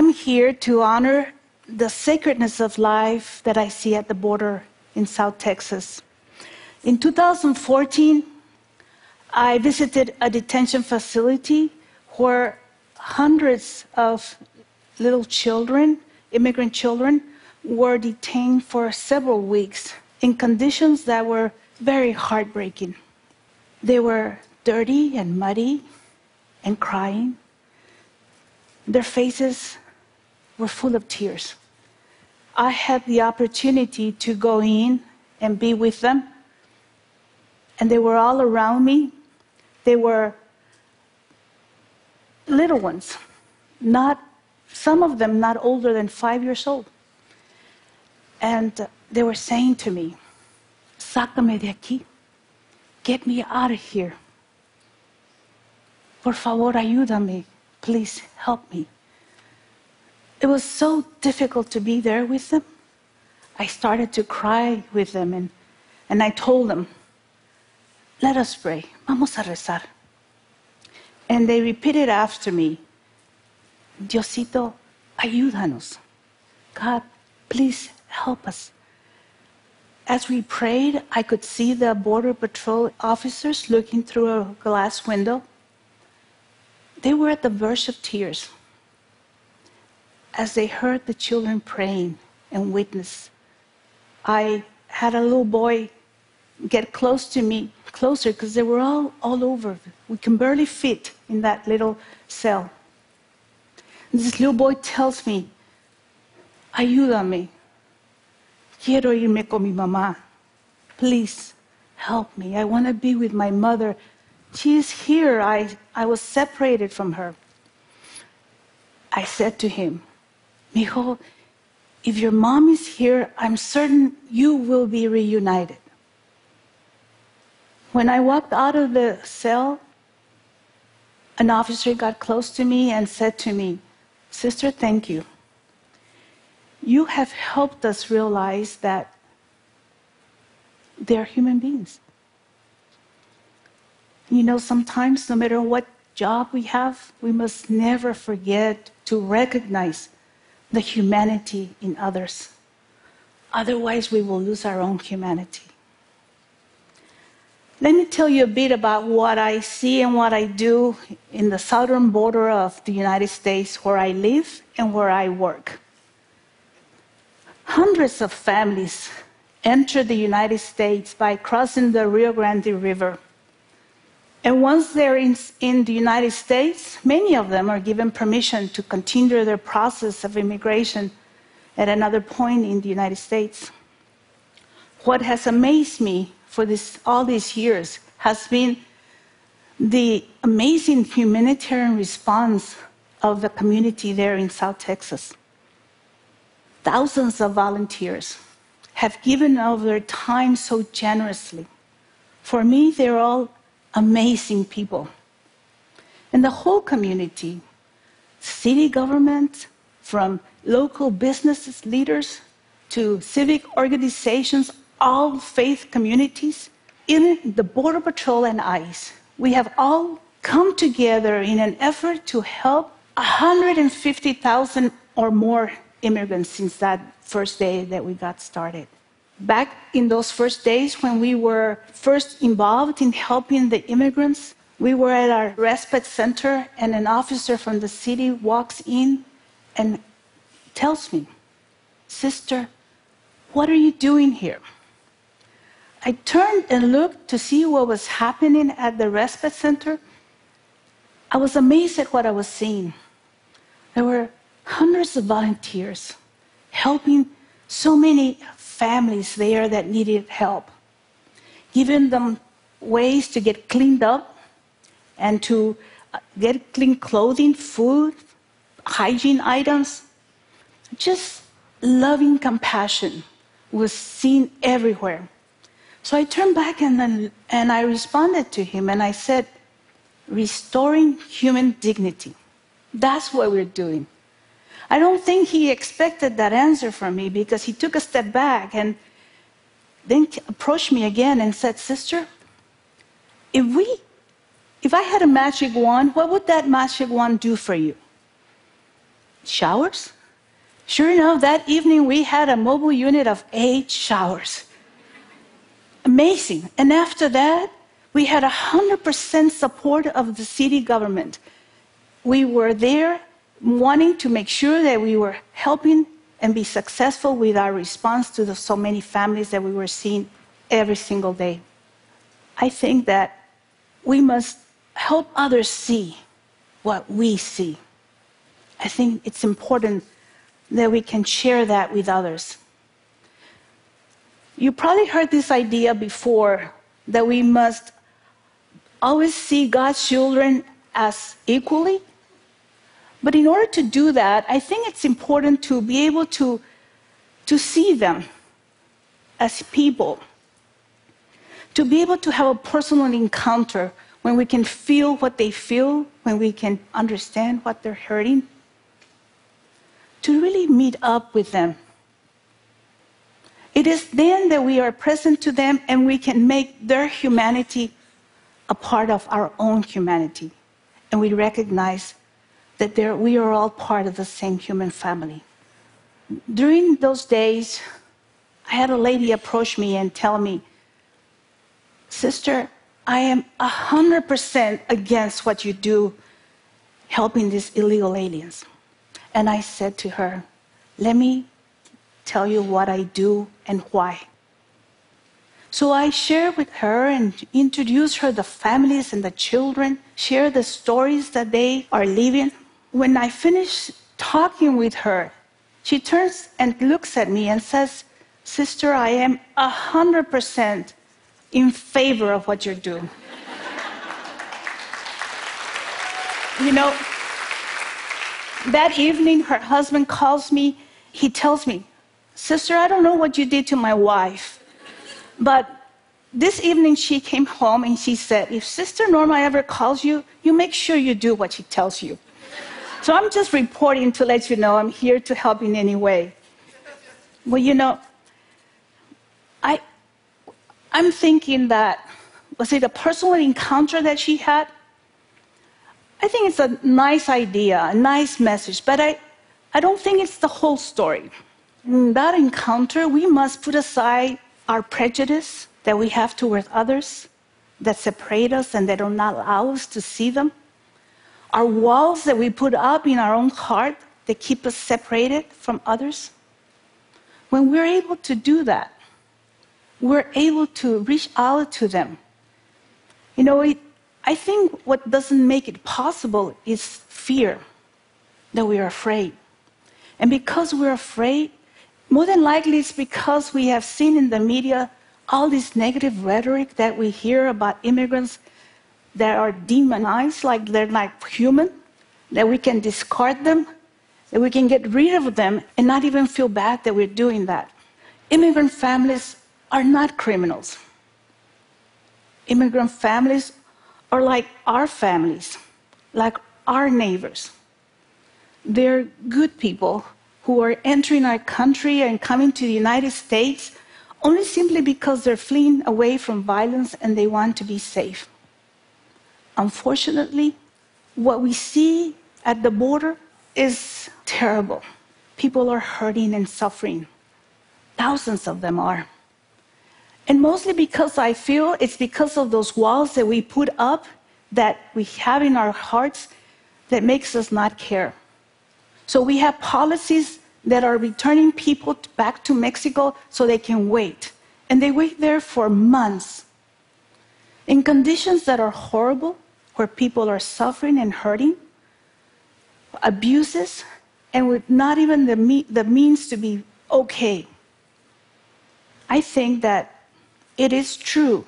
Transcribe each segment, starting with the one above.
I'm here to honor the sacredness of life that I see at the border in South Texas. In 2014, I visited a detention facility where hundreds of little children, immigrant children, were detained for several weeks in conditions that were very heartbreaking. They were dirty and muddy and crying. Their faces were full of tears. I had the opportunity to go in and be with them, and they were all around me. They were little ones, not some of them not older than five years old. And they were saying to me, Sácame de aquí. Get me out of here. Por favor, ayúdame. Please help me. It was so difficult to be there with them. I started to cry with them and, and I told them, let us pray. Vamos a rezar. And they repeated after me, Diosito, ayúdanos. God, please help us. As we prayed, I could see the Border Patrol officers looking through a glass window. They were at the verge of tears as they heard the children praying and witness. I had a little boy get close to me, closer, because they were all, all over. We can barely fit in that little cell. And this little boy tells me, Ayúdame. Quiero irme con mi mamá. Please help me. I want to be with my mother. She is here. I, I was separated from her. I said to him, Mijo, if your mom is here, I'm certain you will be reunited. When I walked out of the cell, an officer got close to me and said to me, Sister, thank you. You have helped us realize that they're human beings. You know, sometimes, no matter what job we have, we must never forget to recognize the humanity in others. Otherwise, we will lose our own humanity. Let me tell you a bit about what I see and what I do in the southern border of the United States where I live and where I work. Hundreds of families enter the United States by crossing the Rio Grande River. And once they're in, in, the United States, many of them are given permission to continue their process of immigration at another point in the United States. What has amazed me for this, all these years has been the amazing humanitarian response of the community there in South Texas. Thousands of volunteers have given of their time so generously. For me, they're all amazing people. And the whole community, city government, from local business leaders to civic organizations, all faith communities, in the Border Patrol and ICE, we have all come together in an effort to help 150,000 or more immigrants since that first day that we got started back in those first days when we were first involved in helping the immigrants, we were at our respite center, and an officer from the city walks in and tells me, Sister, what are you doing here? I turned and looked to see what was happening at the respite center. I was amazed at what I was seeing. There were hundreds of volunteers helping so many families there that needed help, giving them ways to get cleaned up and to uh, get clean clothing, food, hygiene items. Just loving compassion was seen everywhere. So I turned back and, then, and I responded to him and I said, restoring human dignity. That's what we're doing. I don't think he expected that answer from me because he took a step back and then approached me again and said, Sister, if we if I had a magic wand, what would that magic wand do for you? showers? Sure enough, that evening we had a mobile unit of eight showers. Amazing. And after that, we had 100% support of the city government. We were there wanting to make sure that we were helping and be successful with our response to the so many families that we were seeing every single day. I think that we must help others see what we see. I think it's important that we can share that with others. You probably heard this idea before that we must always see God's children as equally. But in order to do that, I think it's important to be able to, to see them as people, to be able to have a personal encounter when we can feel what they feel, when we can understand what they're hurting, to really meet up with them. It is then that we are present to them and we can make their humanity a part of our own humanity. And we recognize that we are all part of the same human family. During those days, I had a lady approach me and tell me, Sister, I am 100% against what you do helping these illegal aliens. And I said to her, Let me tell you what I do and why. So I share with her and introduce her the families and the children, share the stories that they are living. When I finish talking with her, she turns and looks at me and says, Sister, I am 100% in favor of what you're doing. you know, that evening, her husband calls me. He tells me, Sister, I don't know what you did to my wife, but this evening she came home and she said, If Sister Norma ever calls you, you make sure you do what she tells you. So I'm just reporting to let you know I'm here to help in any way. Well, you know, I, I'm thinking that, was it a personal encounter that she had? I think it's a nice idea, a nice message, but I, I don't think it's the whole story. In that encounter, we must put aside our prejudice that we have towards others that separate us and that do not allow us to see them. Our walls that we put up in our own heart that keep us separated from others. When we're able to do that, we're able to reach out to them. You know, it, I think what doesn't make it possible is fear, that we are afraid. And because we're afraid, more than likely it's because we have seen in the media all this negative rhetoric that we hear about immigrants that are demonized, like they're like human, that we can discard them, that we can get rid of them and not even feel bad that we're doing that. Immigrant families are not criminals. Immigrant families are like our families, like our neighbors. They're good people who are entering our country and coming to the United States only simply because they're fleeing away from violence and they want to be safe. Unfortunately, what we see at the border is terrible. People are hurting and suffering. Thousands of them are. And mostly because I feel it's because of those walls that we put up that we have in our hearts that makes us not care. So we have policies that are returning people back to Mexico so they can wait. And they wait there for months in conditions that are horrible, where people are suffering and hurting, abuses, and with not even the, me- the means to be okay. I think that it is true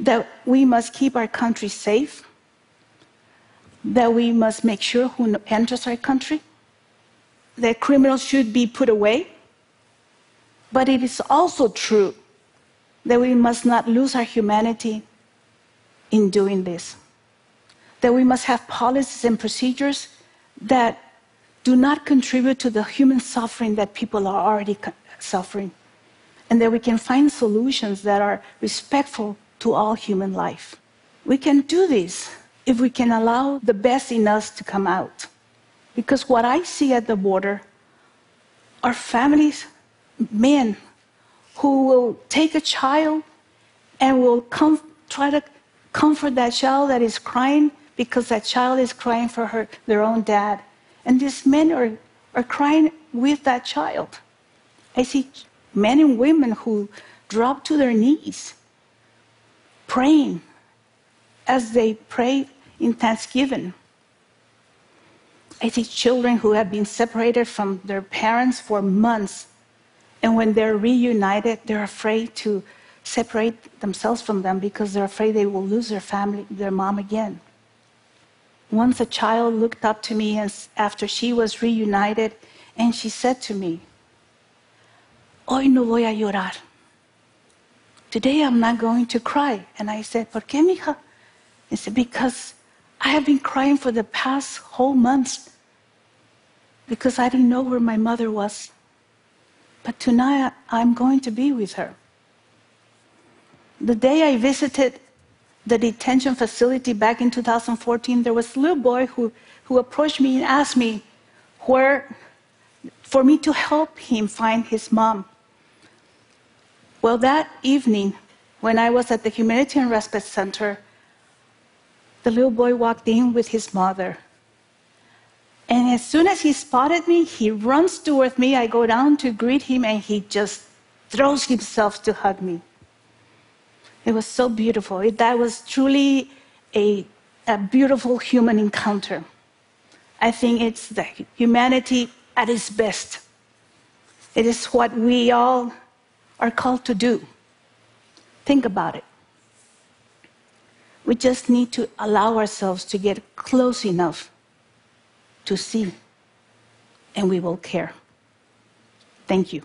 that we must keep our country safe, that we must make sure who enters our country, that criminals should be put away. But it is also true that we must not lose our humanity in doing this. That we must have policies and procedures that do not contribute to the human suffering that people are already suffering and that we can find solutions that are respectful to all human life. We can do this if we can allow the best in us to come out. Because what I see at the border are families, men, who will take a child and will come try to comfort that child that is crying because that child is crying for her, their own dad. And these men are, are crying with that child. I see men and women who drop to their knees praying as they pray in thanksgiving. I see children who have been separated from their parents for months, and when they're reunited, they're afraid to separate themselves from them because they're afraid they will lose their family, their mom again. Once a child looked up to me after she was reunited, and she said to me, Hoy no voy a llorar. Today I'm not going to cry. And I said, ¿Por qué, mija? He said, Because I have been crying for the past whole months because I didn't know where my mother was. But tonight I'm going to be with her. The day I visited the detention facility back in 2014, there was a little boy who, who approached me and asked me where, for me to help him find his mom. Well, that evening, when I was at the Humanitarian Respite Center, the little boy walked in with his mother. And as soon as he spotted me, he runs towards me. I go down to greet him, and he just throws himself to hug me. It was so beautiful. It, that was truly a, a beautiful human encounter. I think it's the humanity at its best. It is what we all are called to do. Think about it. We just need to allow ourselves to get close enough to see, and we will care. Thank you.